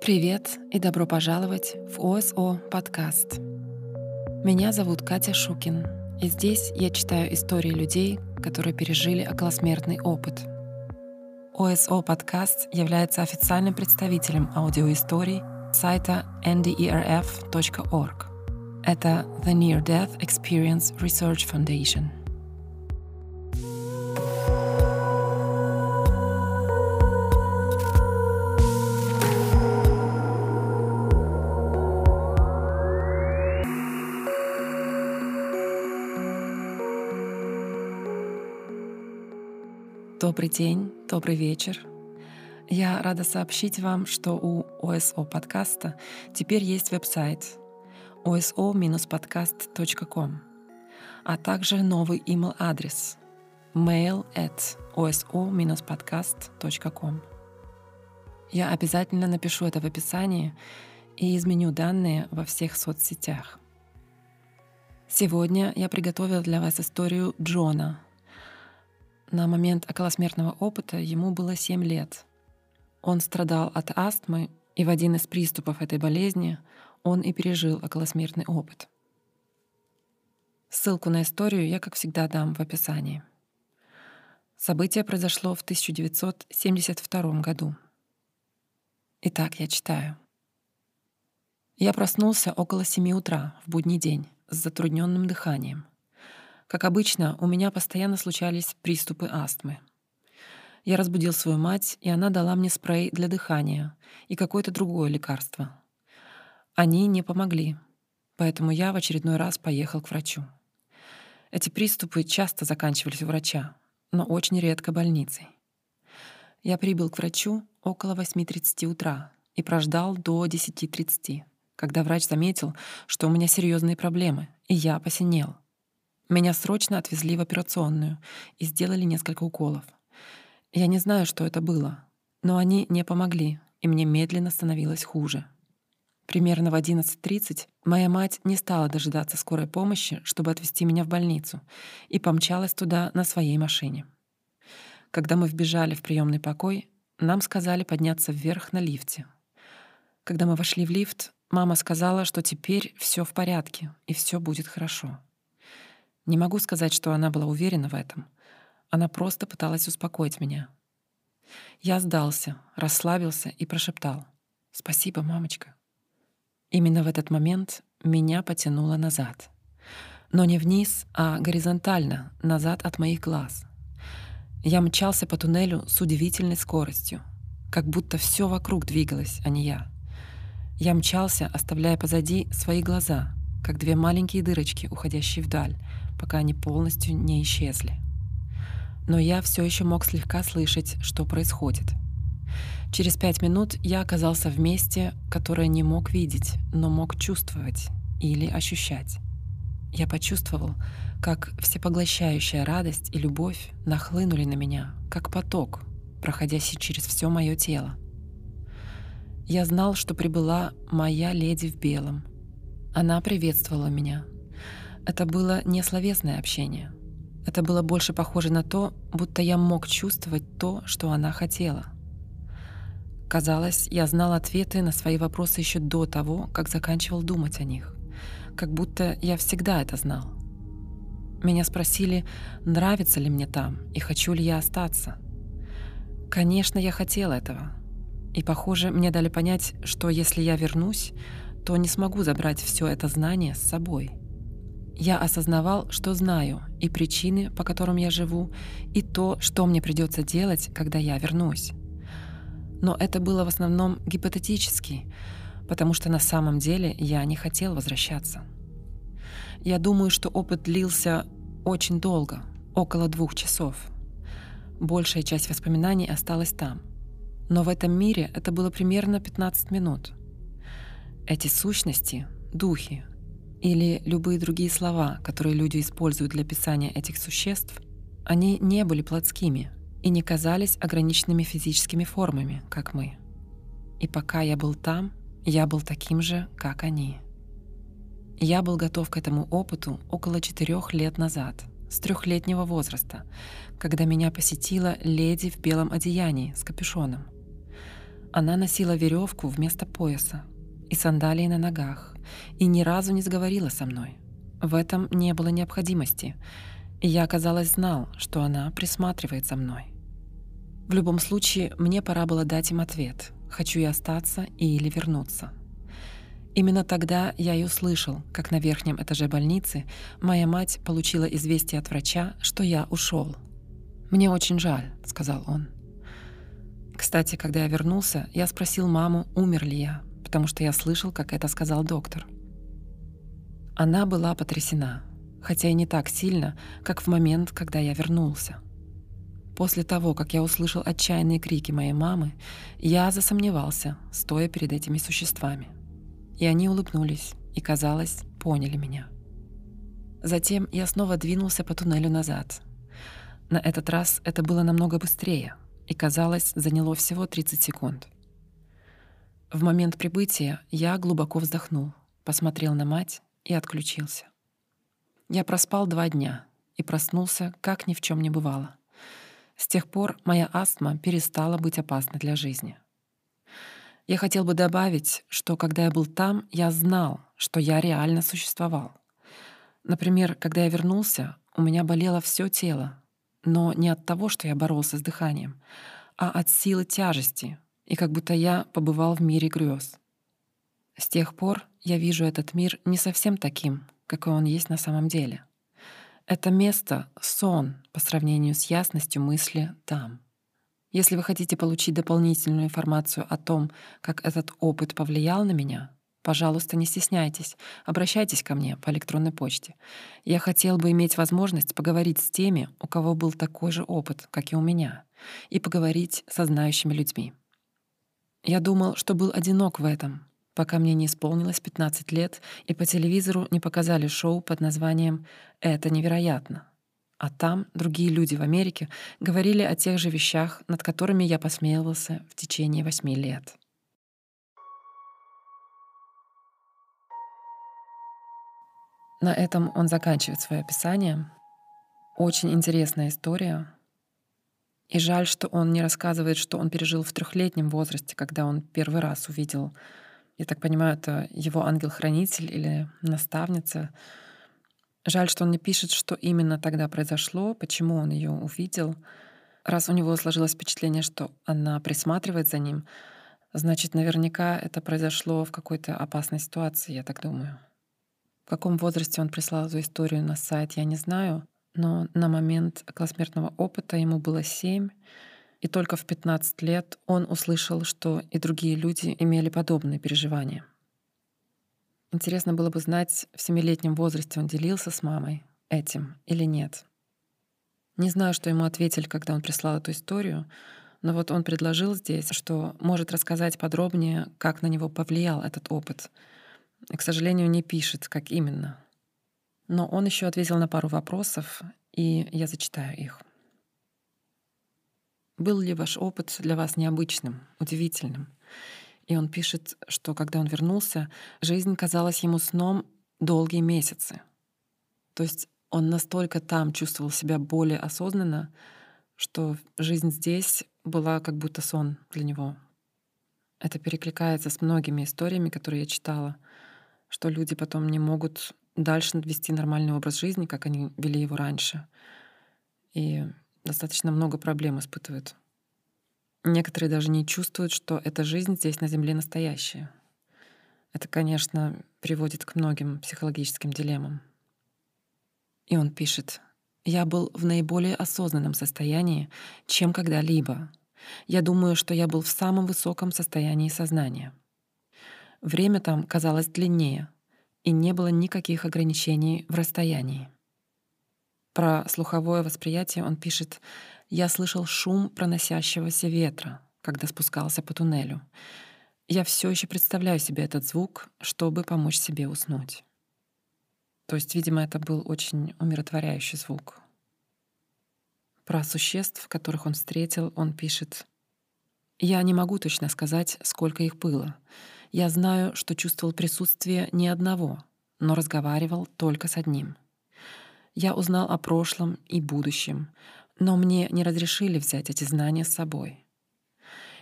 Привет и добро пожаловать в ОСО подкаст. Меня зовут Катя Шукин, и здесь я читаю истории людей, которые пережили околосмертный опыт. ОСО подкаст является официальным представителем аудиоисторий сайта nderf.org. Это The Near Death Experience Research Foundation — Добрый день, добрый вечер. Я рада сообщить вам, что у ОСО подкаста теперь есть веб-сайт oso-podcast.com, а также новый email-адрес mail at oso-podcast.com. Я обязательно напишу это в описании и изменю данные во всех соцсетях. Сегодня я приготовила для вас историю Джона — на момент околосмертного опыта ему было 7 лет. Он страдал от астмы, и в один из приступов этой болезни он и пережил околосмертный опыт. Ссылку на историю я, как всегда, дам в описании. Событие произошло в 1972 году. Итак, я читаю. Я проснулся около 7 утра в будний день с затрудненным дыханием. Как обычно, у меня постоянно случались приступы астмы. Я разбудил свою мать, и она дала мне спрей для дыхания и какое-то другое лекарство. Они не помогли, поэтому я в очередной раз поехал к врачу. Эти приступы часто заканчивались у врача, но очень редко больницей. Я прибыл к врачу около 8.30 утра и прождал до 10.30, когда врач заметил, что у меня серьезные проблемы, и я посинел — меня срочно отвезли в операционную и сделали несколько уколов. Я не знаю, что это было, но они не помогли, и мне медленно становилось хуже. Примерно в 11.30 моя мать не стала дожидаться скорой помощи, чтобы отвезти меня в больницу, и помчалась туда на своей машине. Когда мы вбежали в приемный покой, нам сказали подняться вверх на лифте. Когда мы вошли в лифт, мама сказала, что теперь все в порядке и все будет хорошо. Не могу сказать, что она была уверена в этом. Она просто пыталась успокоить меня. Я сдался, расслабился и прошептал «Спасибо, мамочка». Именно в этот момент меня потянуло назад. Но не вниз, а горизонтально, назад от моих глаз. Я мчался по туннелю с удивительной скоростью, как будто все вокруг двигалось, а не я. Я мчался, оставляя позади свои глаза, как две маленькие дырочки, уходящие вдаль, пока они полностью не исчезли. Но я все еще мог слегка слышать, что происходит. Через пять минут я оказался в месте, которое не мог видеть, но мог чувствовать или ощущать. Я почувствовал, как всепоглощающая радость и любовь нахлынули на меня, как поток, проходящий через все мое тело. Я знал, что прибыла моя леди в белом. Она приветствовала меня, это было не словесное общение. Это было больше похоже на то, будто я мог чувствовать то, что она хотела. Казалось, я знал ответы на свои вопросы еще до того, как заканчивал думать о них. Как будто я всегда это знал. Меня спросили, нравится ли мне там и хочу ли я остаться. Конечно, я хотел этого. И, похоже, мне дали понять, что если я вернусь, то не смогу забрать все это знание с собой — я осознавал, что знаю, и причины, по которым я живу, и то, что мне придется делать, когда я вернусь. Но это было в основном гипотетически, потому что на самом деле я не хотел возвращаться. Я думаю, что опыт длился очень долго, около двух часов. Большая часть воспоминаний осталась там. Но в этом мире это было примерно 15 минут. Эти сущности, духи, или любые другие слова, которые люди используют для описания этих существ, они не были плотскими и не казались ограниченными физическими формами, как мы. И пока я был там, я был таким же, как они. Я был готов к этому опыту около четырех лет назад, с трехлетнего возраста, когда меня посетила леди в белом одеянии с капюшоном. Она носила веревку вместо пояса и сандалии на ногах, и ни разу не заговорила со мной. В этом не было необходимости, я, казалось, знал, что она присматривает за мной. В любом случае, мне пора было дать им ответ, хочу я остаться или вернуться. Именно тогда я и услышал, как на верхнем этаже больницы моя мать получила известие от врача, что я ушел. «Мне очень жаль», — сказал он. Кстати, когда я вернулся, я спросил маму, умер ли я, потому что я слышал, как это сказал доктор. Она была потрясена, хотя и не так сильно, как в момент, когда я вернулся. После того, как я услышал отчаянные крики моей мамы, я засомневался, стоя перед этими существами. И они улыбнулись и, казалось, поняли меня. Затем я снова двинулся по туннелю назад. На этот раз это было намного быстрее — и, казалось, заняло всего 30 секунд. В момент прибытия я глубоко вздохнул, посмотрел на мать и отключился. Я проспал два дня и проснулся, как ни в чем не бывало. С тех пор моя астма перестала быть опасной для жизни. Я хотел бы добавить, что когда я был там, я знал, что я реально существовал. Например, когда я вернулся, у меня болело все тело, но не от того, что я боролся с дыханием, а от силы тяжести, и как будто я побывал в мире грез. С тех пор я вижу этот мир не совсем таким, какой он есть на самом деле. Это место — сон по сравнению с ясностью мысли там. Если вы хотите получить дополнительную информацию о том, как этот опыт повлиял на меня, Пожалуйста, не стесняйтесь, обращайтесь ко мне по электронной почте. Я хотел бы иметь возможность поговорить с теми, у кого был такой же опыт, как и у меня, и поговорить со знающими людьми. Я думал, что был одинок в этом, пока мне не исполнилось 15 лет, и по телевизору не показали шоу под названием «Это невероятно». А там другие люди в Америке говорили о тех же вещах, над которыми я посмеивался в течение восьми лет. На этом он заканчивает свое описание. Очень интересная история. И жаль, что он не рассказывает, что он пережил в трехлетнем возрасте, когда он первый раз увидел, я так понимаю, это его ангел-хранитель или наставница. Жаль, что он не пишет, что именно тогда произошло, почему он ее увидел. Раз у него сложилось впечатление, что она присматривает за ним, значит, наверняка это произошло в какой-то опасной ситуации, я так думаю. В каком возрасте он прислал эту историю на сайт, я не знаю, но на момент околосмертного опыта ему было 7, и только в 15 лет он услышал, что и другие люди имели подобные переживания. Интересно было бы знать, в семилетнем возрасте он делился с мамой этим или нет. Не знаю, что ему ответили, когда он прислал эту историю, но вот он предложил здесь, что может рассказать подробнее, как на него повлиял этот опыт — и, к сожалению, не пишет, как именно. Но он еще ответил на пару вопросов, и я зачитаю их. Был ли ваш опыт для вас необычным, удивительным? И он пишет, что когда он вернулся, жизнь казалась ему сном долгие месяцы. То есть он настолько там чувствовал себя более осознанно, что жизнь здесь была как будто сон для него. Это перекликается с многими историями, которые я читала — что люди потом не могут дальше вести нормальный образ жизни, как они вели его раньше. И достаточно много проблем испытывают. Некоторые даже не чувствуют, что эта жизнь здесь на Земле настоящая. Это, конечно, приводит к многим психологическим дилеммам. И он пишет, «Я был в наиболее осознанном состоянии, чем когда-либо. Я думаю, что я был в самом высоком состоянии сознания. Время там казалось длиннее, и не было никаких ограничений в расстоянии. Про слуховое восприятие он пишет «Я слышал шум проносящегося ветра, когда спускался по туннелю. Я все еще представляю себе этот звук, чтобы помочь себе уснуть». То есть, видимо, это был очень умиротворяющий звук. Про существ, которых он встретил, он пишет «Я не могу точно сказать, сколько их было». Я знаю, что чувствовал присутствие не одного, но разговаривал только с одним. Я узнал о прошлом и будущем, но мне не разрешили взять эти знания с собой.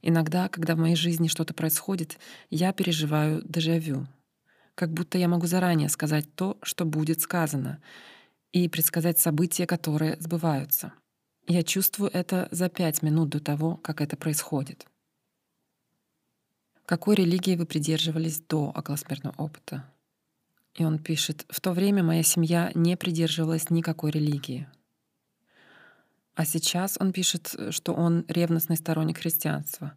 Иногда, когда в моей жизни что-то происходит, я переживаю дежавю. Как будто я могу заранее сказать то, что будет сказано, и предсказать события, которые сбываются. Я чувствую это за пять минут до того, как это происходит. Какой религии вы придерживались до околосмертного опыта? И он пишет, в то время моя семья не придерживалась никакой религии. А сейчас он пишет, что он ревностный сторонник христианства,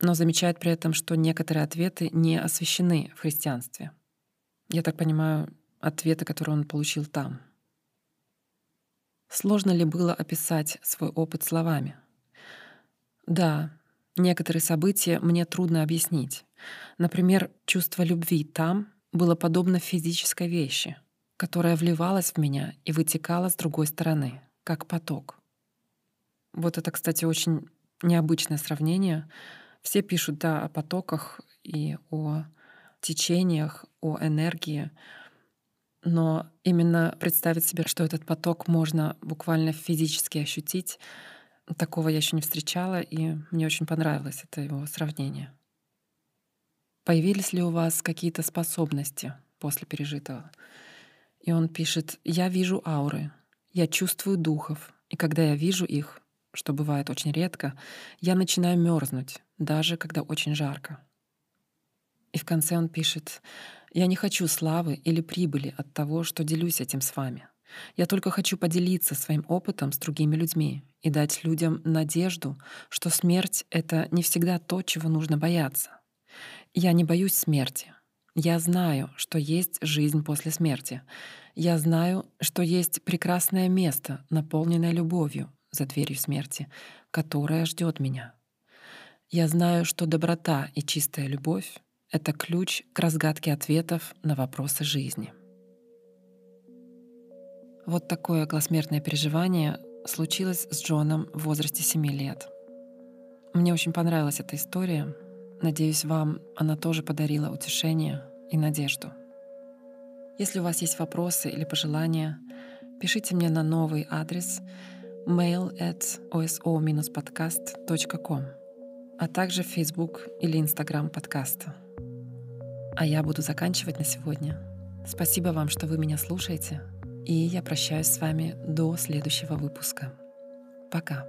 но замечает при этом, что некоторые ответы не освящены в христианстве. Я так понимаю, ответы, которые он получил там. Сложно ли было описать свой опыт словами? Да, некоторые события мне трудно объяснить. Например, чувство любви там было подобно физической вещи, которая вливалась в меня и вытекала с другой стороны, как поток. Вот это, кстати, очень необычное сравнение. Все пишут, да, о потоках и о течениях, о энергии, но именно представить себе, что этот поток можно буквально физически ощутить, такого я еще не встречала, и мне очень понравилось это его сравнение. Появились ли у вас какие-то способности после пережитого? И он пишет, я вижу ауры, я чувствую духов, и когда я вижу их, что бывает очень редко, я начинаю мерзнуть, даже когда очень жарко. И в конце он пишет, «Я не хочу славы или прибыли от того, что делюсь этим с вами. Я только хочу поделиться своим опытом с другими людьми и дать людям надежду, что смерть — это не всегда то, чего нужно бояться. Я не боюсь смерти. Я знаю, что есть жизнь после смерти. Я знаю, что есть прекрасное место, наполненное любовью, за дверью смерти, которая ждет меня. Я знаю, что доброта и чистая любовь — это ключ к разгадке ответов на вопросы жизни. Вот такое гласмертное переживание случилось с Джоном в возрасте 7 лет. Мне очень понравилась эта история. Надеюсь, вам она тоже подарила утешение и надежду. Если у вас есть вопросы или пожелания, пишите мне на новый адрес — mail at oso-podcast.com, а также Facebook или Instagram подкаста. А я буду заканчивать на сегодня. Спасибо вам, что вы меня слушаете, и я прощаюсь с вами до следующего выпуска. Пока.